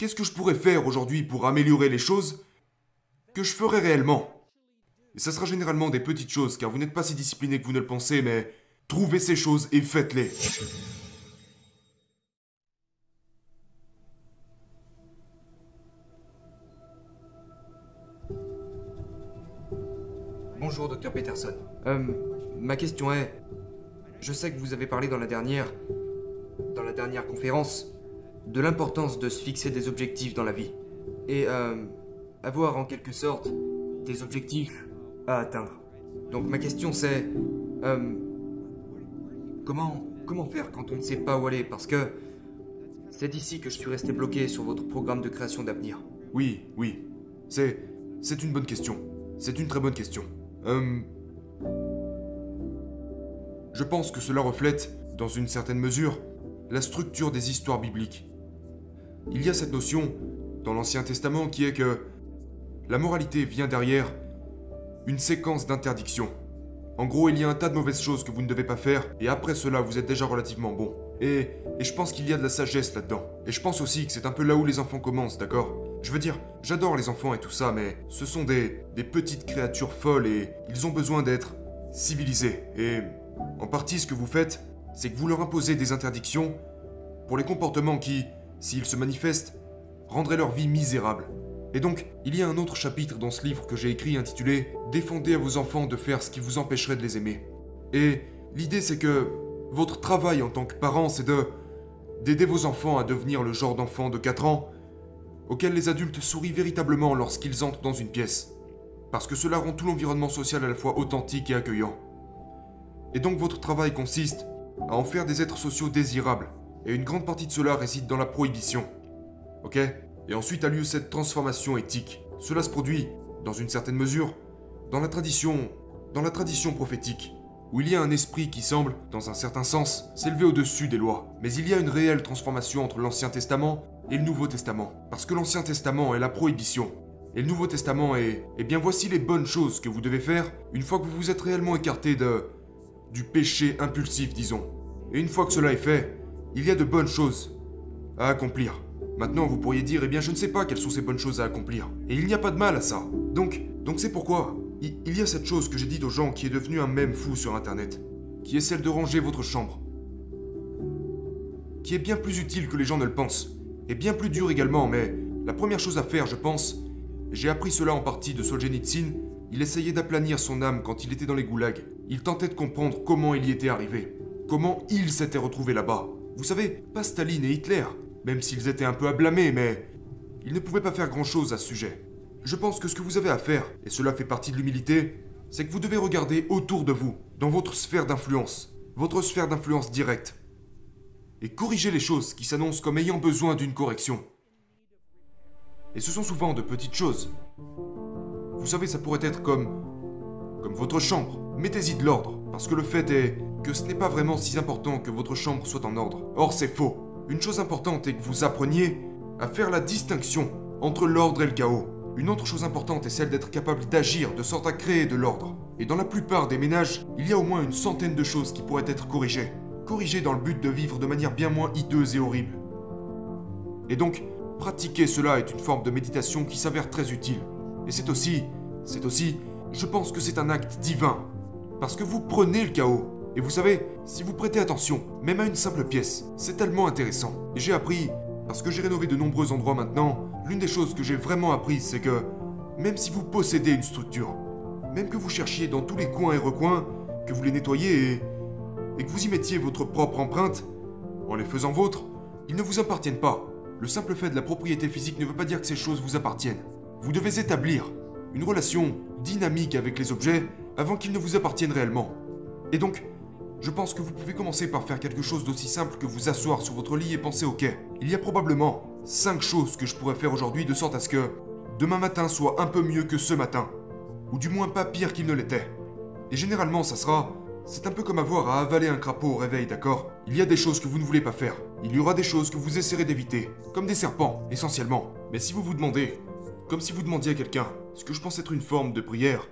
Qu'est-ce que je pourrais faire aujourd'hui pour améliorer les choses que je ferai réellement? Et ça sera généralement des petites choses, car vous n'êtes pas si discipliné que vous ne le pensez, mais trouvez ces choses et faites-les. Bonjour, docteur Peterson. Euh, ma question est, je sais que vous avez parlé dans la dernière, dans la dernière conférence, de l'importance de se fixer des objectifs dans la vie et euh, avoir en quelque sorte des objectifs à atteindre. Donc ma question c'est, euh, comment comment faire quand on ne sait pas où aller? Parce que c'est ici que je suis resté bloqué sur votre programme de création d'avenir. Oui, oui. C'est. C'est une bonne question. C'est une très bonne question. Euh, je pense que cela reflète, dans une certaine mesure, la structure des histoires bibliques. Il y a cette notion, dans l'Ancien Testament, qui est que la moralité vient derrière une séquence d'interdictions. En gros, il y a un tas de mauvaises choses que vous ne devez pas faire, et après cela, vous êtes déjà relativement bon. Et, et je pense qu'il y a de la sagesse là-dedans. Et je pense aussi que c'est un peu là où les enfants commencent, d'accord? Je veux dire, j'adore les enfants et tout ça, mais ce sont des, des petites créatures folles et ils ont besoin d'être civilisés. Et en partie, ce que vous faites, c'est que vous leur imposez des interdictions pour les comportements qui, s'ils se manifestent, rendraient leur vie misérable. Et donc, il y a un autre chapitre dans ce livre que j'ai écrit intitulé Défendez à vos enfants de faire ce qui vous empêcherait de les aimer. Et l'idée c'est que votre travail en tant que parent, c'est de d'aider vos enfants à devenir le genre d'enfant de 4 ans auquel les adultes sourient véritablement lorsqu'ils entrent dans une pièce. Parce que cela rend tout l'environnement social à la fois authentique et accueillant. Et donc votre travail consiste à en faire des êtres sociaux désirables. Et une grande partie de cela réside dans la prohibition. Ok? Et ensuite a lieu cette transformation éthique. Cela se produit, dans une certaine mesure, dans la tradition, dans la tradition prophétique, où il y a un esprit qui semble, dans un certain sens, s'élever au-dessus des lois. Mais il y a une réelle transformation entre l'Ancien Testament et le Nouveau Testament. Parce que l'Ancien Testament est la prohibition. Et le Nouveau Testament est... Eh bien voici les bonnes choses que vous devez faire une fois que vous vous êtes réellement écarté de... du péché impulsif, disons. Et une fois que cela est fait, il y a de bonnes choses à accomplir. Maintenant, vous pourriez dire, eh bien, je ne sais pas quelles sont ces bonnes choses à accomplir. Et il n'y a pas de mal à ça. Donc, donc c'est pourquoi il, y a cette chose que j'ai dite aux gens qui est devenue un même fou sur Internet, qui est celle de ranger votre chambre. Qui est bien plus utile que les gens ne le pensent. Et bien plus dur également, mais la première chose à faire, je pense, j'ai appris cela en partie de Solzhenitsyn, il essayait d'aplanir son âme quand il était dans les goulags. Il tentait de comprendre comment il y était arrivé. Comment il s'était retrouvé là-bas. Vous savez, pas Staline et Hitler, même s'ils étaient un peu à blâmer, mais ils ne pouvaient pas faire grand-chose à ce sujet. Je pense que ce que vous avez à faire, et cela fait partie de l'humilité, c'est que vous devez regarder autour de vous, dans votre sphère d'influence, votre sphère d'influence directe, et corriger les choses qui s'annoncent comme ayant besoin d'une correction. Et ce sont souvent de petites choses. Vous savez, ça pourrait être comme... comme votre chambre. Mettez-y de l'ordre, parce que le fait est que ce n'est pas vraiment si important que votre chambre soit en ordre. Or, c'est faux. Une chose importante est que vous appreniez à faire la distinction entre l'ordre et le chaos. Une autre chose importante est celle d'être capable d'agir de sorte à créer de l'ordre. Et dans la plupart des ménages, il y a au moins une centaine de choses qui pourraient être corrigées. Corrigées dans le but de vivre de manière bien moins hideuse et horrible. Et donc, pratiquer cela est une forme de méditation qui s'avère très utile. Et c'est aussi, c'est aussi, je pense que c'est un acte divin. Parce que vous prenez le chaos. Et vous savez, si vous prêtez attention, même à une simple pièce, c'est tellement intéressant. Et j'ai appris, parce que j'ai rénové de nombreux endroits maintenant, l'une des choses que j'ai vraiment apprises, c'est que même si vous possédez une structure, même que vous cherchiez dans tous les coins et recoins, que vous les nettoyiez et, et que vous y mettiez votre propre empreinte, en les faisant vôtres, ils ne vous appartiennent pas. Le simple fait de la propriété physique ne veut pas dire que ces choses vous appartiennent. Vous devez établir une relation dynamique avec les objets avant qu'ils ne vous appartiennent réellement. Et donc, je pense que vous pouvez commencer par faire quelque chose d'aussi simple que vous asseoir sur votre lit et penser ok, il y a probablement 5 choses que je pourrais faire aujourd'hui de sorte à ce que demain matin soit un peu mieux que ce matin. Ou du moins pas pire qu'il ne l'était. Et généralement ça sera... C'est un peu comme avoir à avaler un crapaud au réveil, d'accord? Il y a des choses que vous ne voulez pas faire. Il y aura des choses que vous essaierez d'éviter. Comme des serpents, essentiellement. Mais si vous vous demandez, comme si vous demandiez à quelqu'un, ce que je pense être une forme de prière,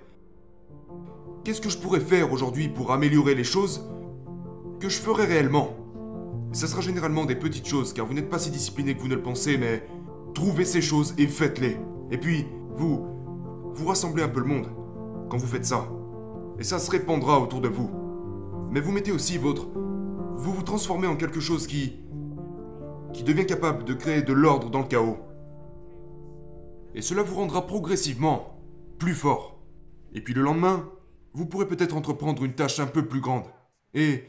qu'est-ce que je pourrais faire aujourd'hui pour améliorer les choses? Que je ferai réellement. Ça sera généralement des petites choses, car vous n'êtes pas si discipliné que vous ne le pensez, mais trouvez ces choses et faites-les. Et puis, vous, vous rassemblez un peu le monde quand vous faites ça. Et ça se répandra autour de vous. Mais vous mettez aussi votre... Vous vous transformez en quelque chose qui... qui devient capable de créer de l'ordre dans le chaos. Et cela vous rendra progressivement plus fort. Et puis le lendemain, vous pourrez peut-être entreprendre une tâche un peu plus grande. Et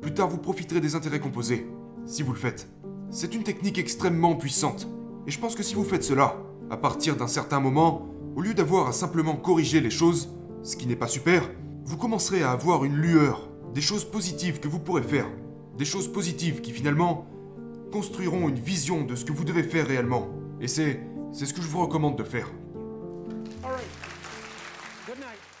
plus tard, vous profiterez des intérêts composés, si vous le faites. C'est une technique extrêmement puissante. Et je pense que si vous faites cela, à partir d'un certain moment, au lieu d'avoir à simplement corriger les choses, ce qui n'est pas super, vous commencerez à avoir une lueur, des choses positives que vous pourrez faire, des choses positives qui finalement construiront une vision de ce que vous devez faire réellement. Et c'est c'est ce que je vous recommande de faire. All right. Good night.